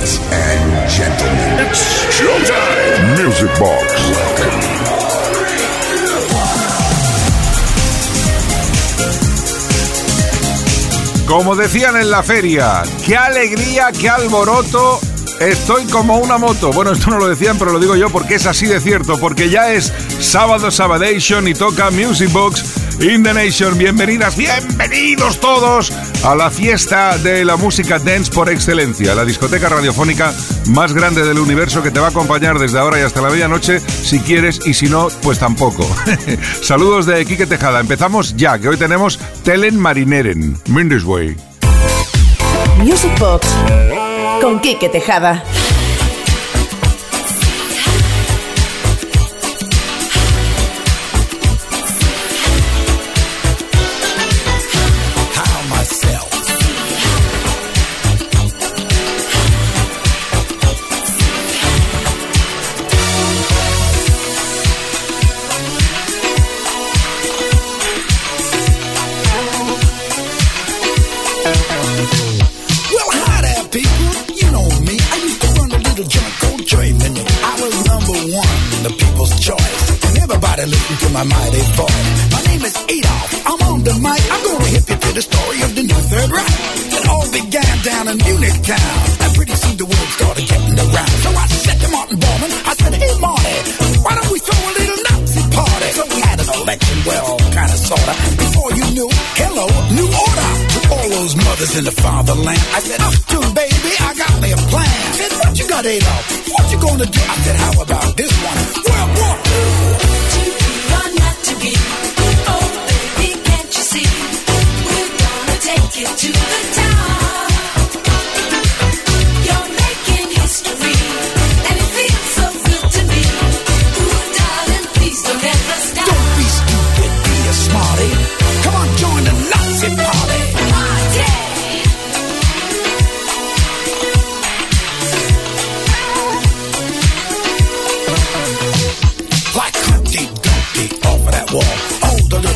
And gentlemen. Music Box. Como decían en la feria, qué alegría, qué alboroto. Estoy como una moto. Bueno, esto no lo decían, pero lo digo yo porque es así de cierto, porque ya es sábado Sabadation y toca Music Box in the Nation. Bienvenidas, bienvenidos todos a la fiesta de la música dance por excelencia, la discoteca radiofónica más grande del universo que te va a acompañar desde ahora y hasta la medianoche, si quieres, y si no, pues tampoco. Saludos de Quique Tejada. Empezamos ya, que hoy tenemos Telen Marineren, Mindesway. Music Box con Quique Tejada. Town. And pretty soon the word started getting around. So I said to Martin Bowman, I said, hey Marty, why don't we throw a little Nazi party? So we had an election, well, kinda sorta. Before you knew, hello, new order. To all those mothers in the fatherland. I said, Achtung, baby, I got me a plan. Said, what you got, Adolf? What you gonna do? I said, how about this one? World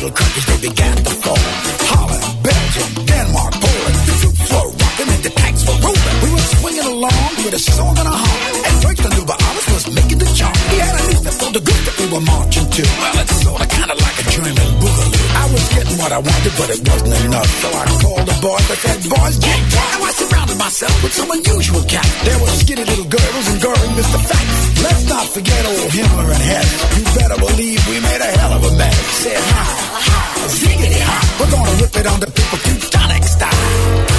little countries, they began to fall. Holland, Belgium, Denmark, Poland, the troops were rocking and the tanks were rolling. We were swinging along with a song in our heart, and Franklin knew our Alice was making the chart. He had a new step for the group that we were marching to. Well, it's sorta kinda like a German boogaloo. I was getting what I wanted, but it wasn't enough, so I called the boys. I said, boys, get down. I said, myself with some unusual cats. There were skinny little girls and girling Mr. Fat. Let's not forget old Himmler and Hess. You better believe we made a hell of a mess. Said, hi, hi, ziggity hi. We're gonna rip it on the people Teutonic style.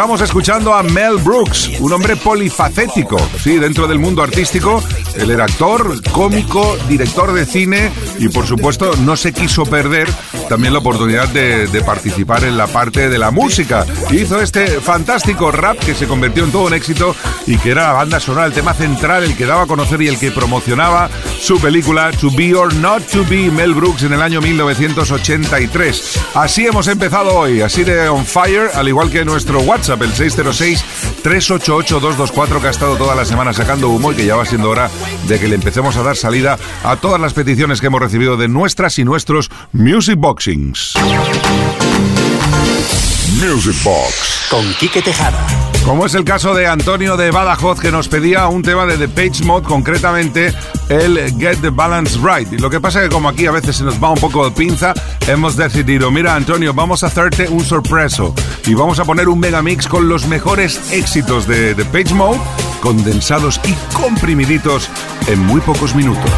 Estamos escuchando a Mel Brooks, un hombre polifacético, sí, dentro del mundo artístico. Él era actor, cómico, director de cine y, por supuesto, no se quiso perder también la oportunidad de, participar en la parte de la música. Hizo este fantástico rap que se convirtió en todo un éxito y que era la banda sonora, el tema central, el que daba a conocer y el que promocionaba su película To Be or Not to Be, Mel Brooks en el año 1983. Así hemos empezado hoy, así de on fire, al igual que nuestro WhatsApp, el 606-388-224, que ha estado toda la semana sacando humo y que ya va siendo hora de que le empecemos a dar salida a todas las peticiones que hemos recibido de nuestras y nuestros Music Boxings. Music Box con Quique Tejada. Como es el caso de Antonio de Badajoz que nos pedía un tema de The Page Mode, concretamente el Get the Balance Right. Y lo que pasa es que como aquí a veces se nos va un poco de pinza, hemos decidido, mira Antonio, vamos a hacerte un sorpreso y vamos a poner un megamix con los mejores éxitos de The Page Mode, condensados y comprimiditos en muy pocos minutos.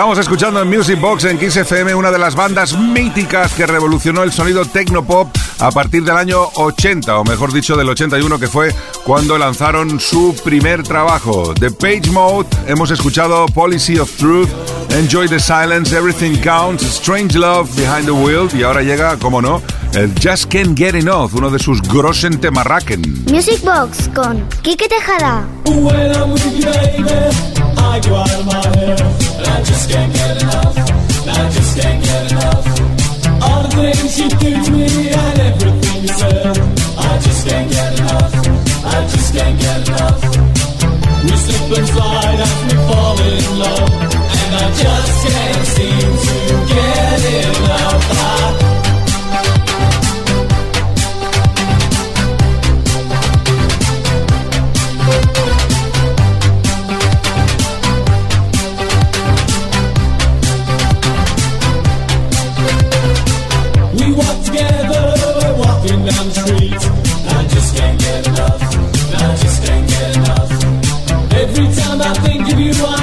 Estamos escuchando en Music Box en Kiss una de las bandas míticas que revolucionó el sonido tecnopop a partir del año 80, o mejor dicho del 81, que fue cuando lanzaron su primer trabajo. The Page Mode, hemos escuchado Policy of Truth, Enjoy the Silence, Everything Counts, Strange Love, Behind the Wheel, y ahora llega, como no, el Just Can't Get Enough, uno de sus grossen temarraken. Music Box con Quique Tejada. When I'm with you, baby, I go out of my head. And I just can't get enough. And I just can't get enough. All the things you do to me and everything you said. I just can't get enough. I just can't get enough. We slip and slide as we fall in love. And I just can't seem to get enough. Every time I think of you, I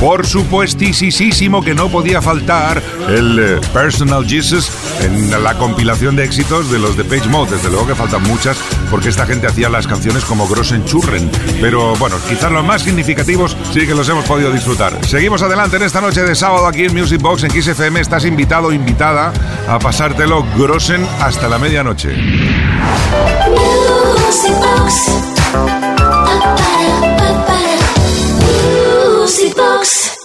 por supuestísimo que no podía faltar el eh, Personal Jesus en la compilación de éxitos de los de Page Mode. Desde luego que faltan muchas, porque esta gente hacía las canciones como Grossen Churren. Pero bueno, quizás los más significativos sí que los hemos podido disfrutar. Seguimos adelante en esta noche de sábado aquí en Music Box en Kiss FM. Estás invitado o invitada a pasártelo Grossen hasta la medianoche. Music Box.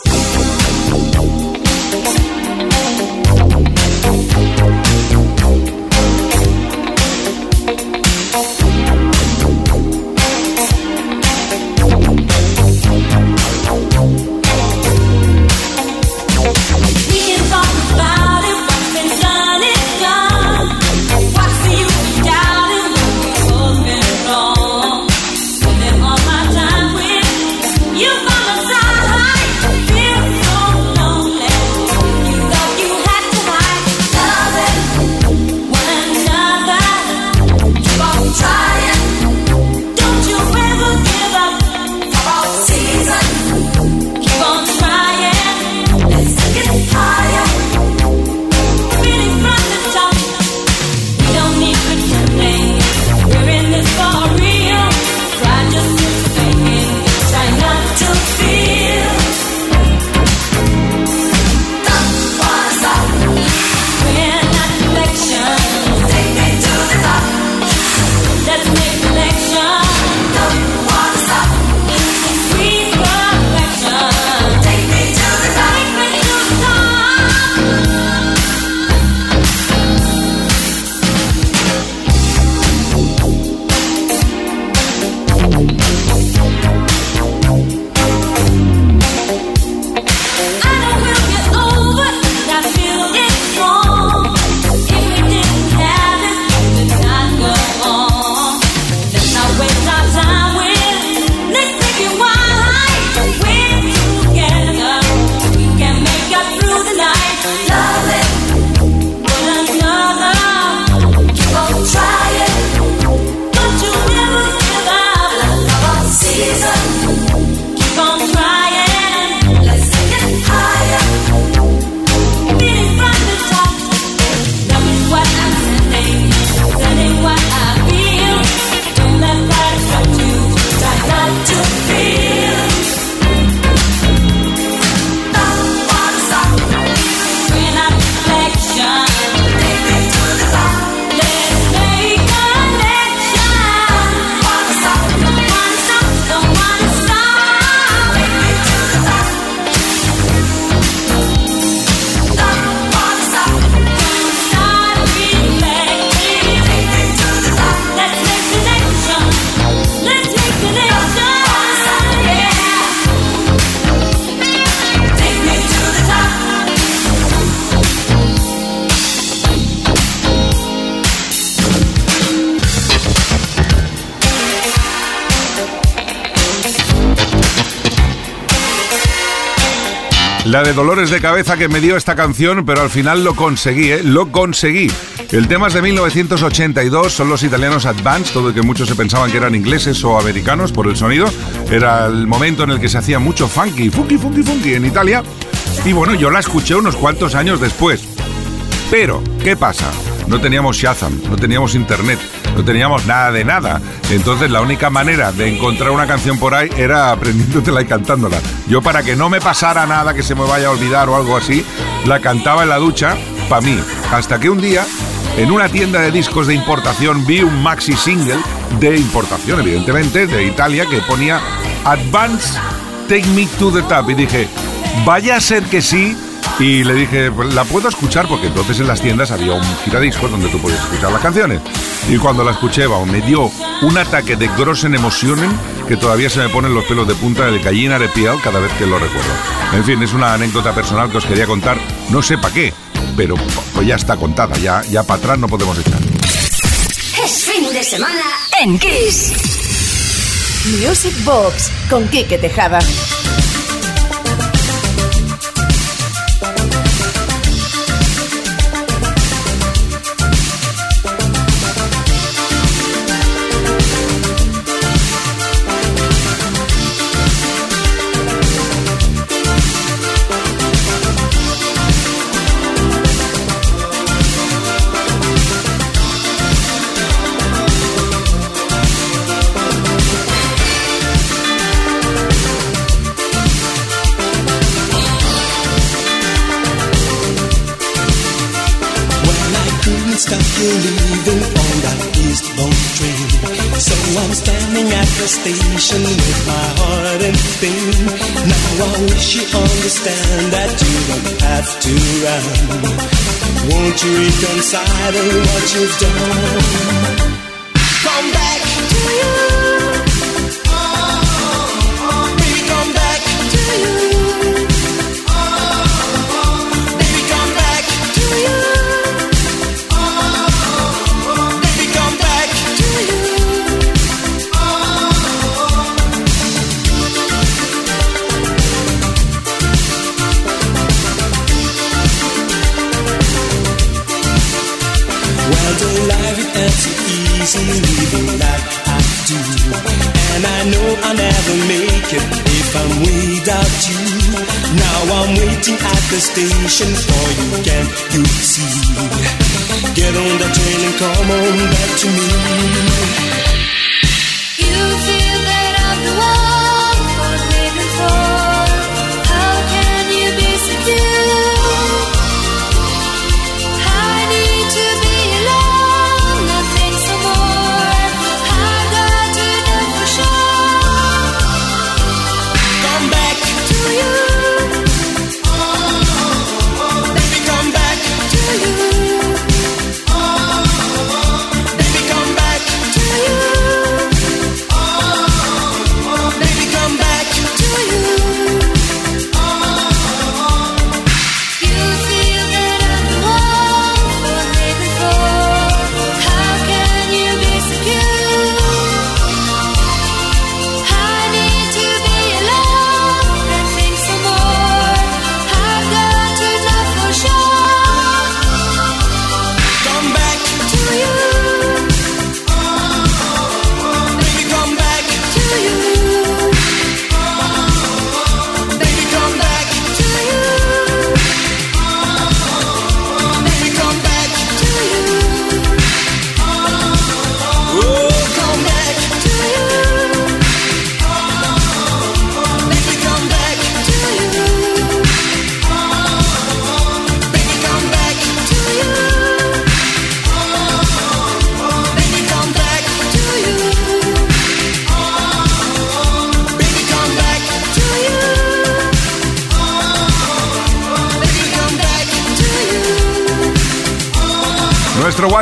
La de dolores de cabeza que me dio esta canción, pero al final lo conseguí, ¿eh? Lo conseguí. El tema es de 1982, son los italianos Advance, todo que muchos se pensaban que eran ingleses o americanos por el sonido. Era el momento en el que se hacía mucho funky, funky, funky, funky en Italia. Y bueno, yo la escuché unos cuantos años después. Pero, ¿qué pasa? No teníamos Shazam, no teníamos internet, no teníamos nada de nada. Entonces la única manera de encontrar una canción por ahí era aprendiéndotela y cantándola. Yo para que no me pasara nada que se me vaya a olvidar o algo así, la cantaba en la ducha para mí. Hasta que un día, en una tienda de discos de importación, vi un maxi single de importación, evidentemente, de Italia, que ponía Advance Take Me to the Top. Y dije, vaya a ser que sí y le dije, pues, la puedo escuchar porque entonces en las tiendas había un giradiscos donde tú podías escuchar las canciones. Y cuando la escuché, me dio un ataque de grossen emotionen que todavía se me ponen los pelos de punta de gallina de piel cada vez que lo recuerdo. En fin, es una anécdota personal que os quería contar, no sé para qué, pero pues ya está contada, ya, ya para atrás no podemos echar. Es fin de semana en Kiss. Music Box con Quique Tejada. Don't to run. Won't you reconcile what you've done? Come back to you. Waiting at the station for you, can you see? Get on the train and come on back to me. You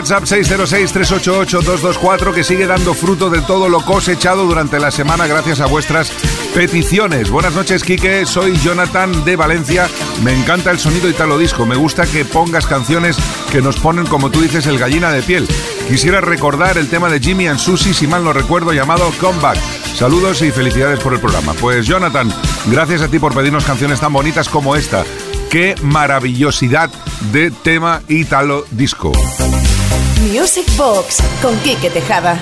WhatsApp 606-388-224 que sigue dando fruto de todo lo cosechado durante la semana gracias a vuestras peticiones. Buenas noches, Quique. Soy Jonathan de Valencia. Me encanta el sonido italo disco. Me gusta que pongas canciones que nos ponen, como tú dices, el gallina de piel. Quisiera recordar el tema de Jimmy and Susie, si mal no recuerdo, llamado Comeback. Saludos y felicidades por el programa. Pues Jonathan, gracias a ti por pedirnos canciones tan bonitas como esta. Qué maravillosidad de tema italo disco. Music Box con Quique Tejada.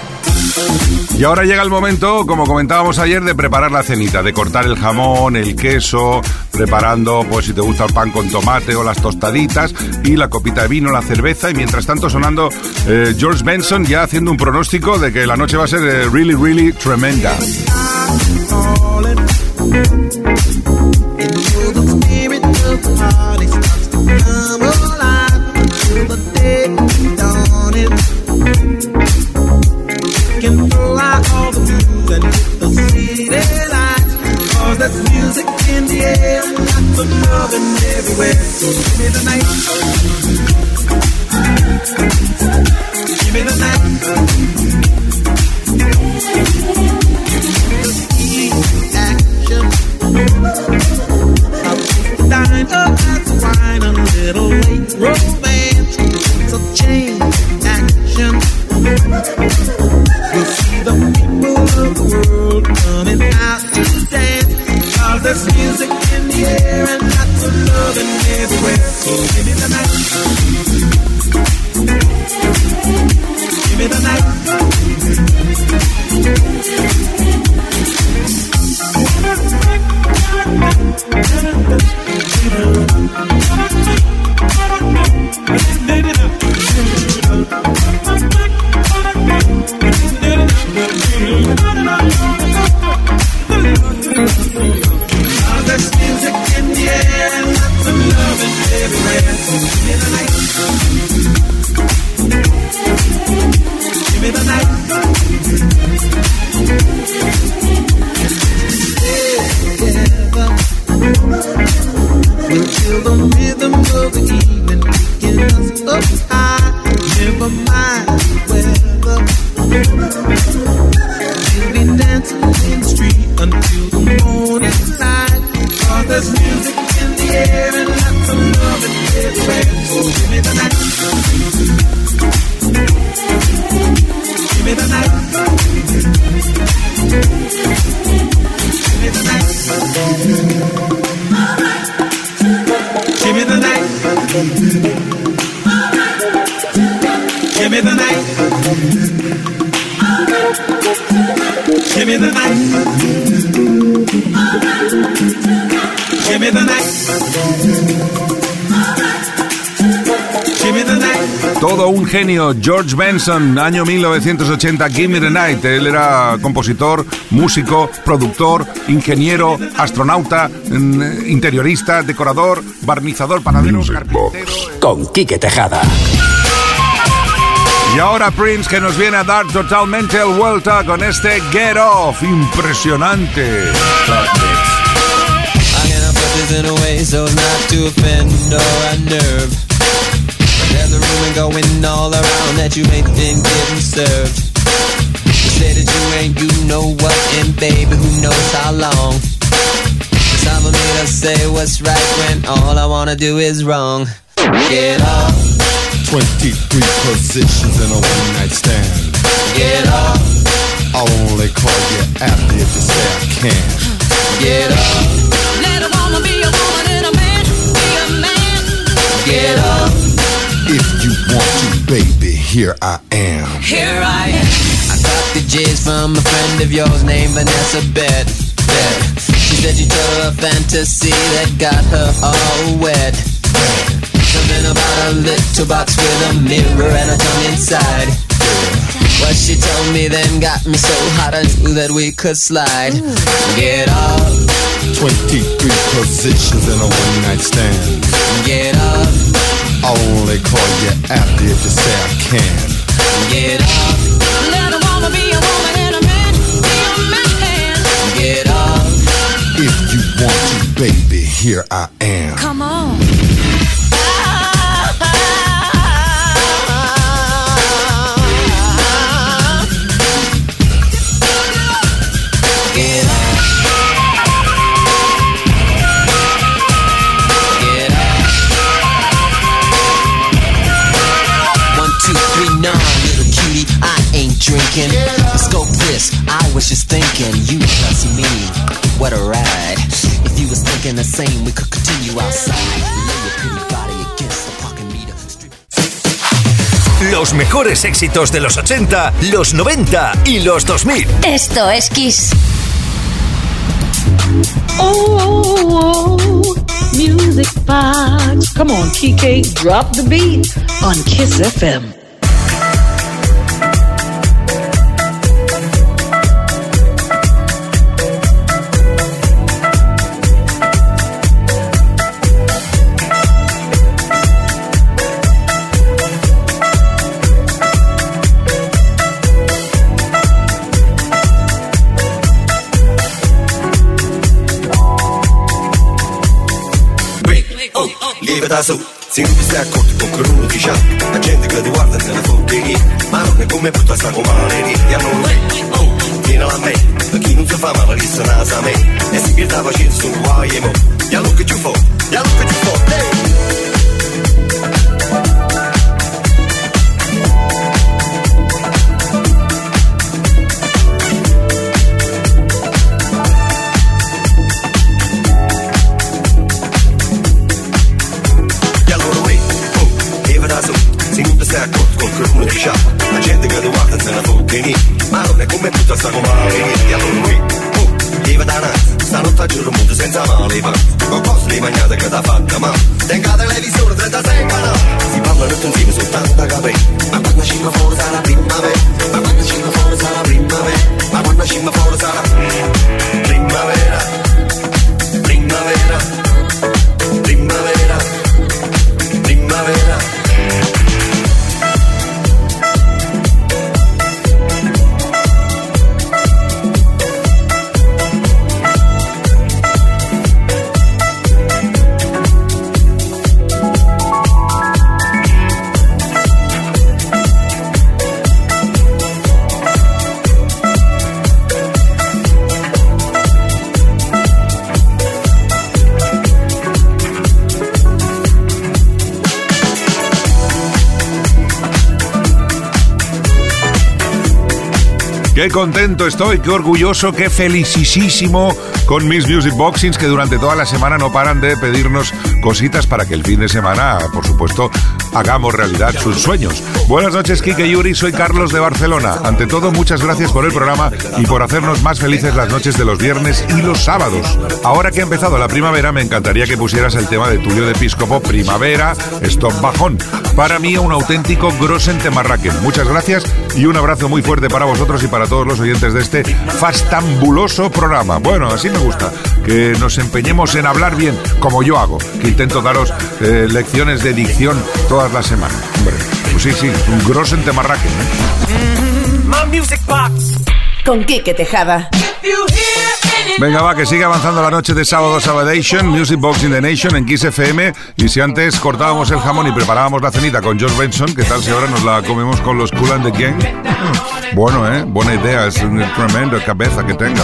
Y ahora llega el momento, como comentábamos ayer, de preparar la cenita, de cortar el jamón, el queso, preparando, pues si te gusta el pan con tomate o las tostaditas, y la copita de vino, la cerveza, y mientras tanto sonando eh, George Benson ya haciendo un pronóstico de que la noche va a ser eh, really, really tremenda. for loving everywhere. So give me the night. Give me the night. In the air and lots of loving everywhere. So give me the night. George Benson, año 1980, Give Me the Night. Él era compositor, músico, productor, ingeniero, astronauta, mm, interiorista, decorador, barnizador, panadero, Music carpintero. Box. Con Quique Tejada. Y ahora Prince que nos viene a dar totalmente el vuelta con este Get Off, impresionante. I'm gonna put this in a way so as not to offend or unnerve. That you ain't been getting served. You say that you ain't, you know what, and baby, who knows how long. Cause I'm a me to say what's right when all I wanna do is wrong. Get off, 23 positions in a one night stand. get off, I'll only call you after if you say I can. get off, Let a woman be a woman and a man be a man. get off. If you want to, baby, here I am. Here I am. I got the J's from a friend of yours named Vanessa Bet. Bet. She said you told her a fantasy that got her all wet. Something about a little box with a mirror and a tongue inside. What she told me then got me so hot I knew that we could slide. Get off, 23 positions in a one night stand. get off, I'll only call you after if you say I can. get up. Let a woman be a woman and a man be a man. get off. If you want to, baby, here I am. Come on. Go this. I was just thinking, you plus me. What a ride. If you was thinking the same, we could continue outside. Lay your pretty body against the parking meter. Los mejores éxitos de los 80, los 90 y los 2000. Esto es Kiss. Oh, oh, oh, music box. Come on, Kike, drop the beat on Kiss FM. Lievita su Se non ti stai accorto con quello che dice La gente che ti guarda te ne fotte lì Ma non è come putta sta comare lì E allora lei, oh, vieni a me Per chi non si fa male resta nasa a me E si pierde facendo su guai e mo E allora che ci fa, e allora che ci fa hey! leaving. My boss leaving now because I found come up. Qué contento estoy, qué orgulloso, qué felicísimo con mis Music Boxings que durante toda la semana no paran de pedirnos cositas para que el fin de semana, por supuesto, hagamos realidad sus sueños. Buenas noches, Kike Yuri, soy Carlos de Barcelona. Ante todo, muchas gracias por el programa y por hacernos más felices las noches de los viernes y los sábados. Ahora que ha empezado la primavera, me encantaría que pusieras el tema de Tulio de Episcopo, Primavera, Stop Bajón. Para mí, un auténtico Grosen Temarraken. Muchas gracias y un abrazo muy fuerte para vosotros y para todos los oyentes de este fastambuloso programa. Bueno, así me gusta, que nos empeñemos en hablar bien, como yo hago, que intento daros eh, lecciones de dicción todas las semanas. Hombre, pues sí, sí, un Grosen Temarraken. ¿eh? My Music Box. Con Quique Tejada. Venga, va, que sigue avanzando la noche de sábado Sabadation, Music Box in the Nation en Kiss FM. Y si antes cortábamos el jamón y preparábamos la cenita con George Benson, ¿qué tal si ahora nos la comemos con los Cool and the Gang? Bueno, ¿eh? Buena idea, es una tremenda cabeza que tenga.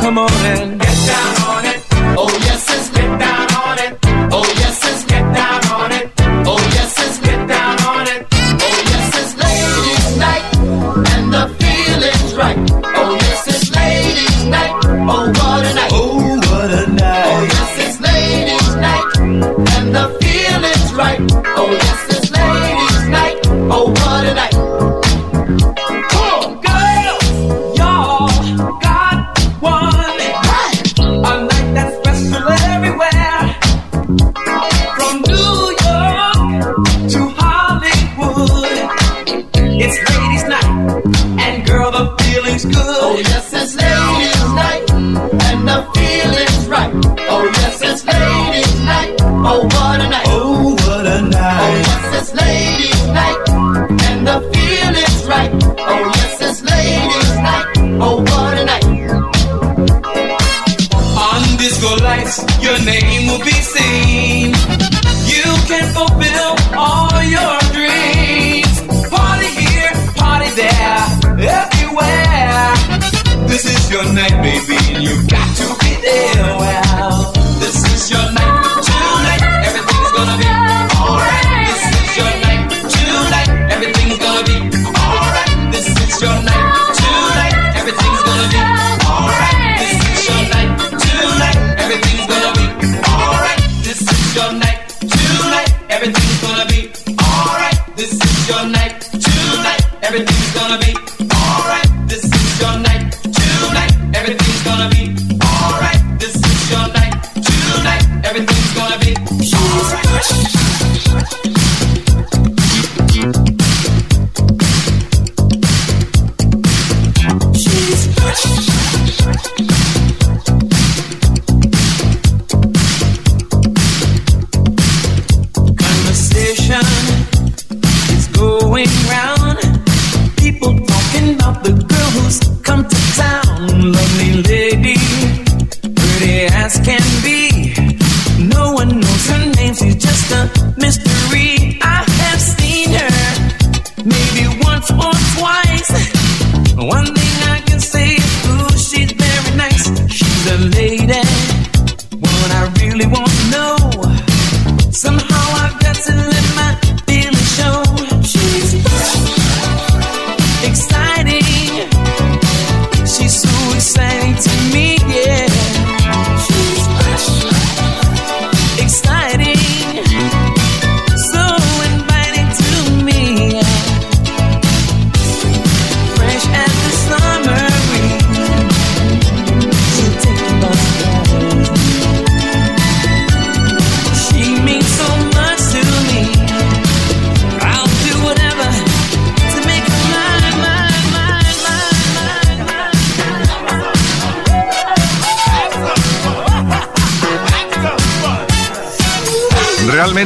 Come on and get down on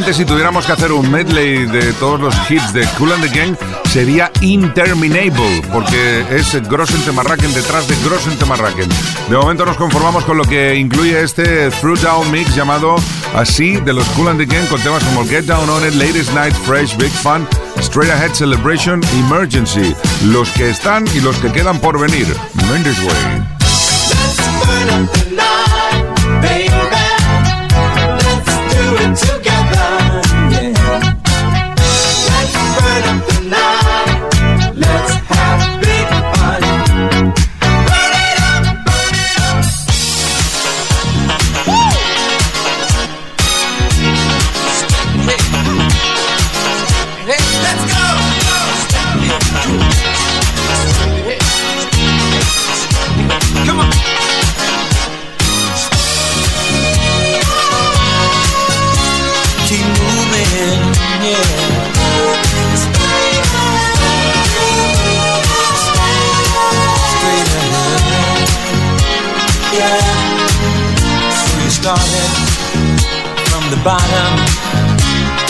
si tuviéramos que hacer un medley de todos los hits de Cool and the Gang sería interminable, porque es Grossen Temarraken detrás de Grossen Temarraken. De momento nos conformamos con lo que incluye este Through Down Mix llamado así de los Cool and the Gang con temas como Get Down On It, Latest Night, Fresh, Big Fun, Straight Ahead Celebration, Emergency, los que están y los que quedan por venir. Mendes Way. Bottom,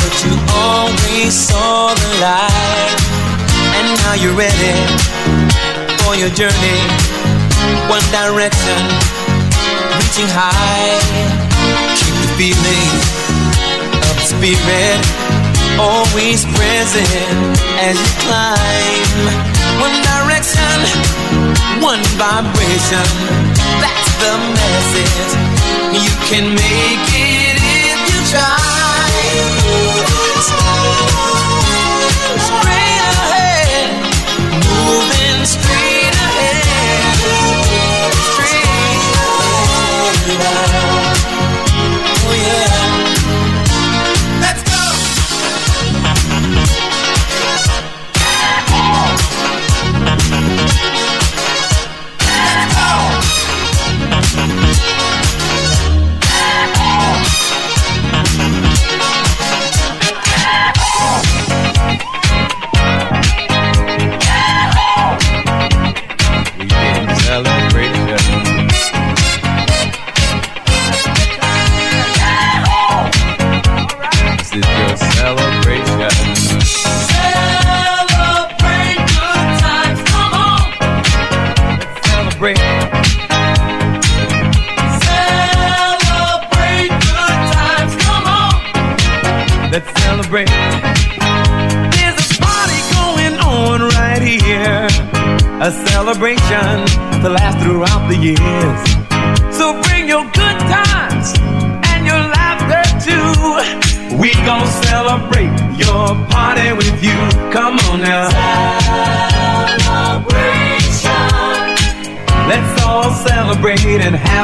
but you always saw the light, and now you're ready for your journey. One direction, reaching high. Keep the feeling of the spirit always present as you climb. One direction, one vibration. That's the message. You can make it if you try. Straight ahead, moving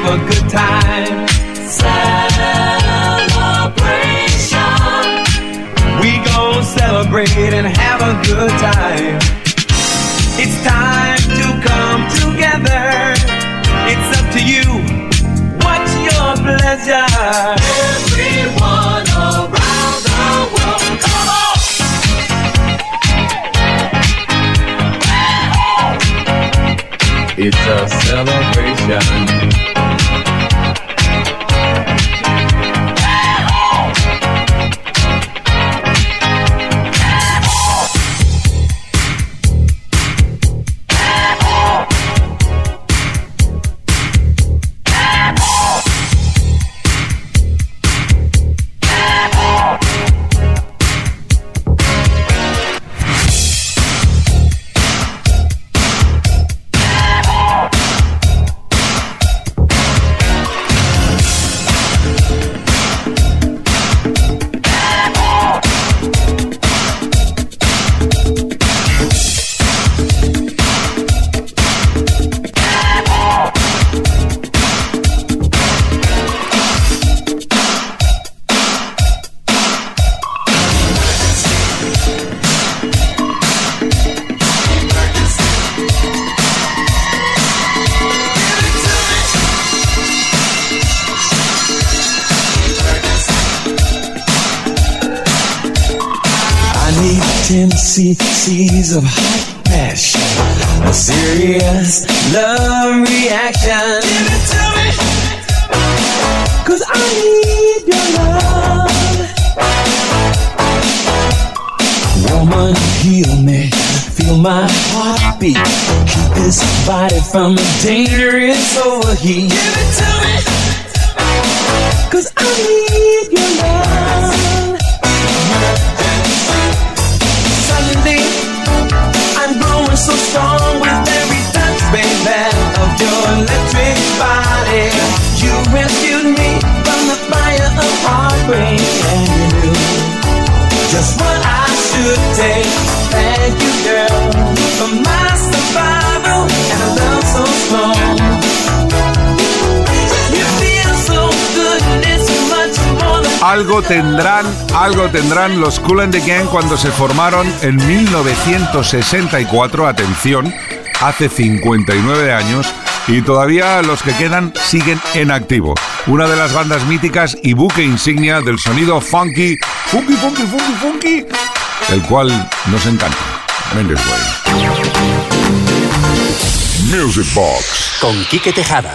have a good time. Celebration. We gon' celebrate and have a good time. Keep this body from the dangerous overheat. Give it to me. Cause I need your love. Suddenly, I'm growing so strong with every touch, baby, of your electric body. You rescued me from the fire of heartbreak, and you knew just what Algo tendrán, algo tendrán los Cool and the Gang cuando se formaron en 1964, atención, hace 59 años, y todavía los que quedan siguen en activo. Una de las bandas míticas y buque insignia del sonido funky, funky, funky, funky, funky, el cual nos encanta. Mendes Way. Music Box. Con Quique Tejada.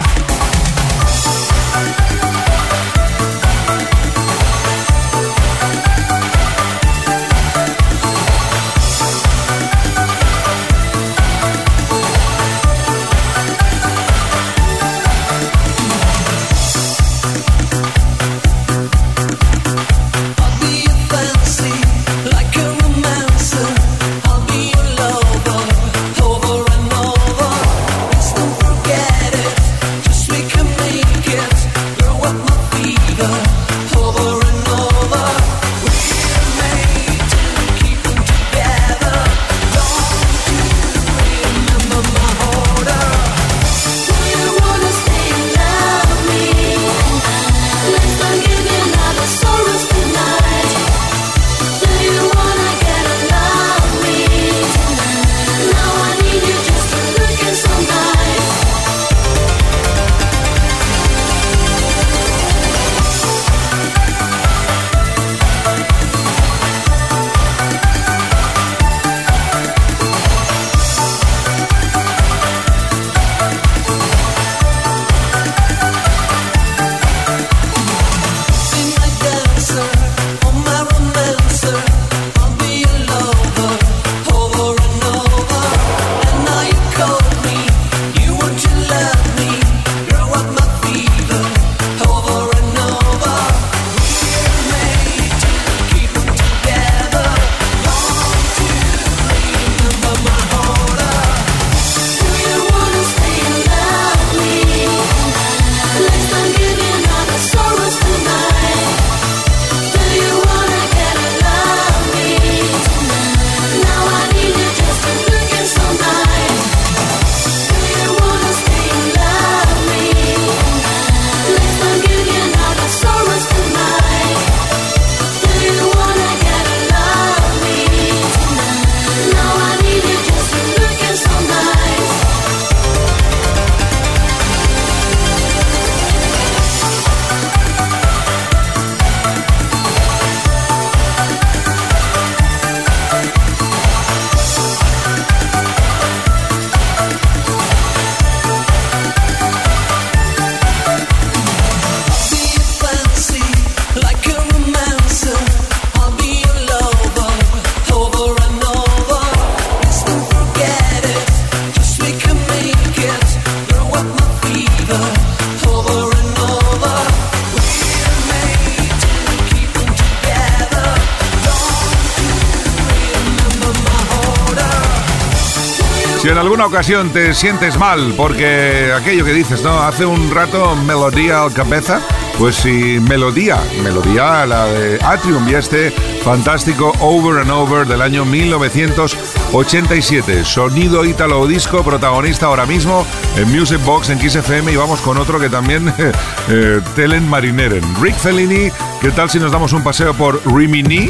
Ocasión te sientes mal porque aquello que dices, ¿no? Hace un rato melodía al cabeza, pues si melodía, melodía la de Atrium y este fantástico Over and Over del año 1987. Sonido ítalo disco, protagonista ahora mismo en Music Box en Kiss FM y vamos con otro que también eh, Telen Marineren. Rick Fellini, ¿qué tal si nos damos un paseo por Rimini?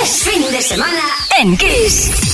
Es fin de semana en Kiss.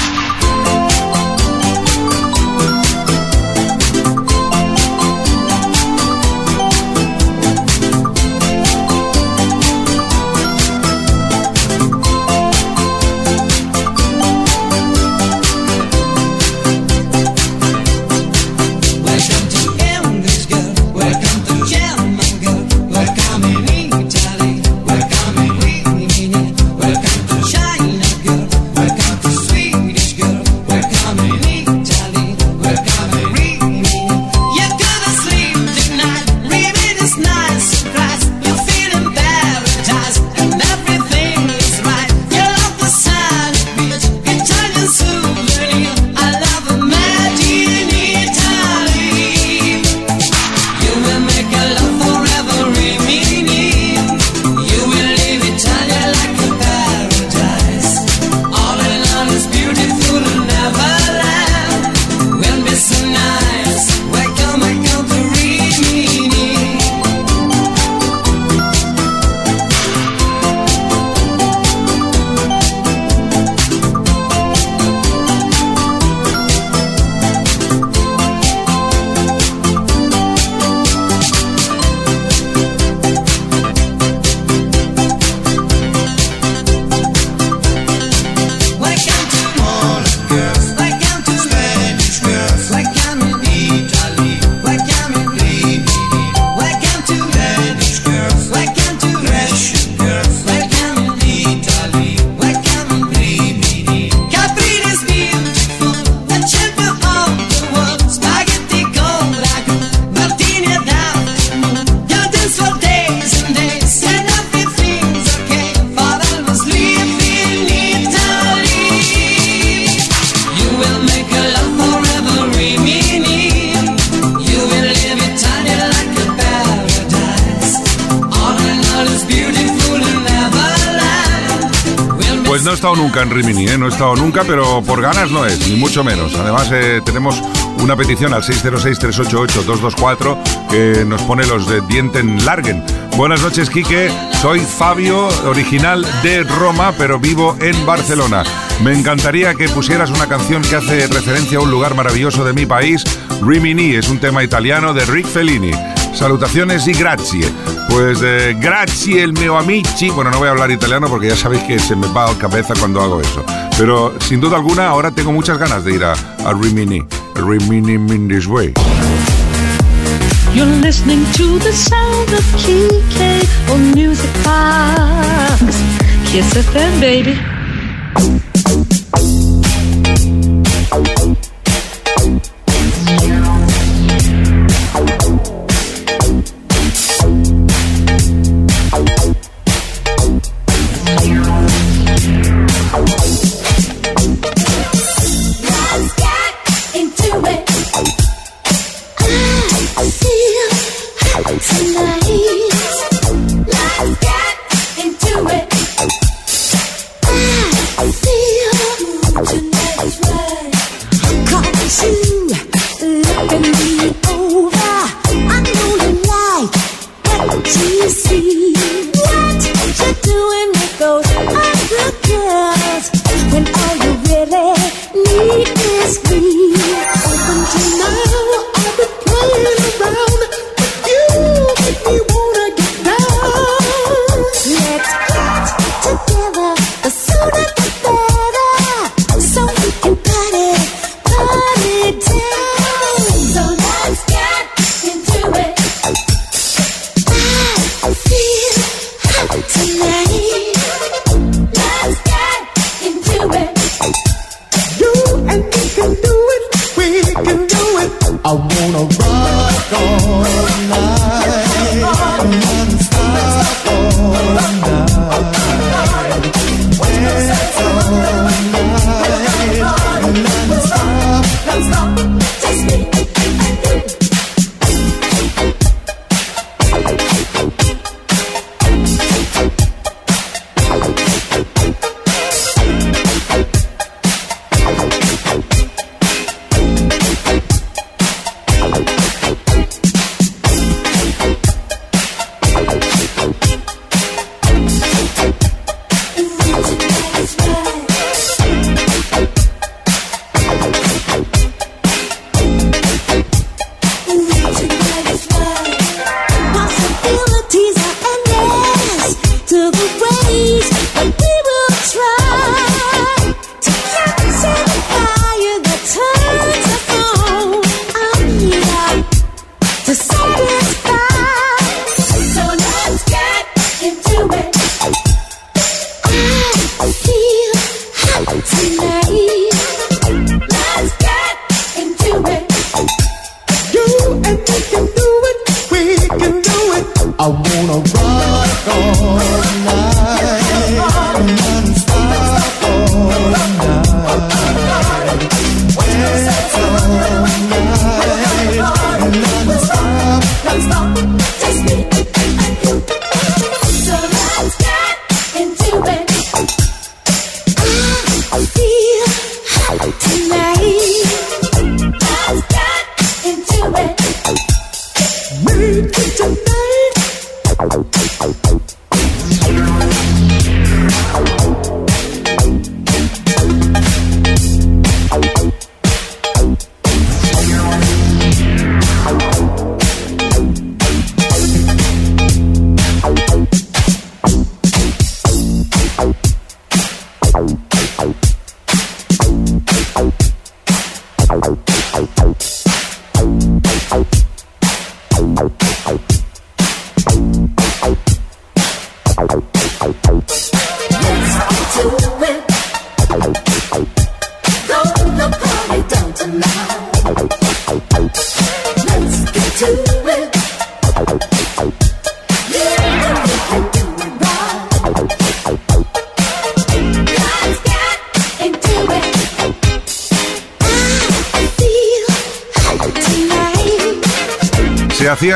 Menos. Además, eh, tenemos una petición al 606-388-224 que nos pone los de Dienten Largen. Buenas noches, Quique. Soy Fabio, original de Roma, pero vivo en Barcelona. Me encantaría que pusieras una canción que hace referencia a un lugar maravilloso de mi país. Rimini es un tema italiano de Rick Fellini. Salutaciones y grazie. Pues eh, grazie el mio amici. Bueno, no voy a hablar italiano porque ya sabéis que se me va la cabeza cuando hago eso. Pero sin duda alguna ahora tengo muchas ganas de ir a, a Rimini. Rimini in this way. You're listening to the sound of Kike Music Box. Kiss FM, baby.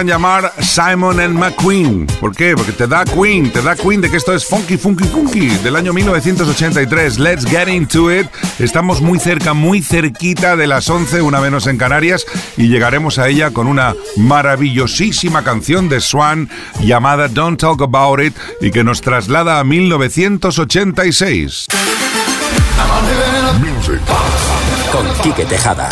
Llamar Simon and McQueen. ¿Por qué? Porque te da Queen, te da Queen de que esto es Funky Funky Funky del año 1983. Let's get into it. Estamos muy cerca, muy cerquita de las 11, una menos en Canarias, y llegaremos a ella con una maravillosísima canción de Swan llamada Don't Talk About It y que nos traslada a 1986. Con Quique Tejada.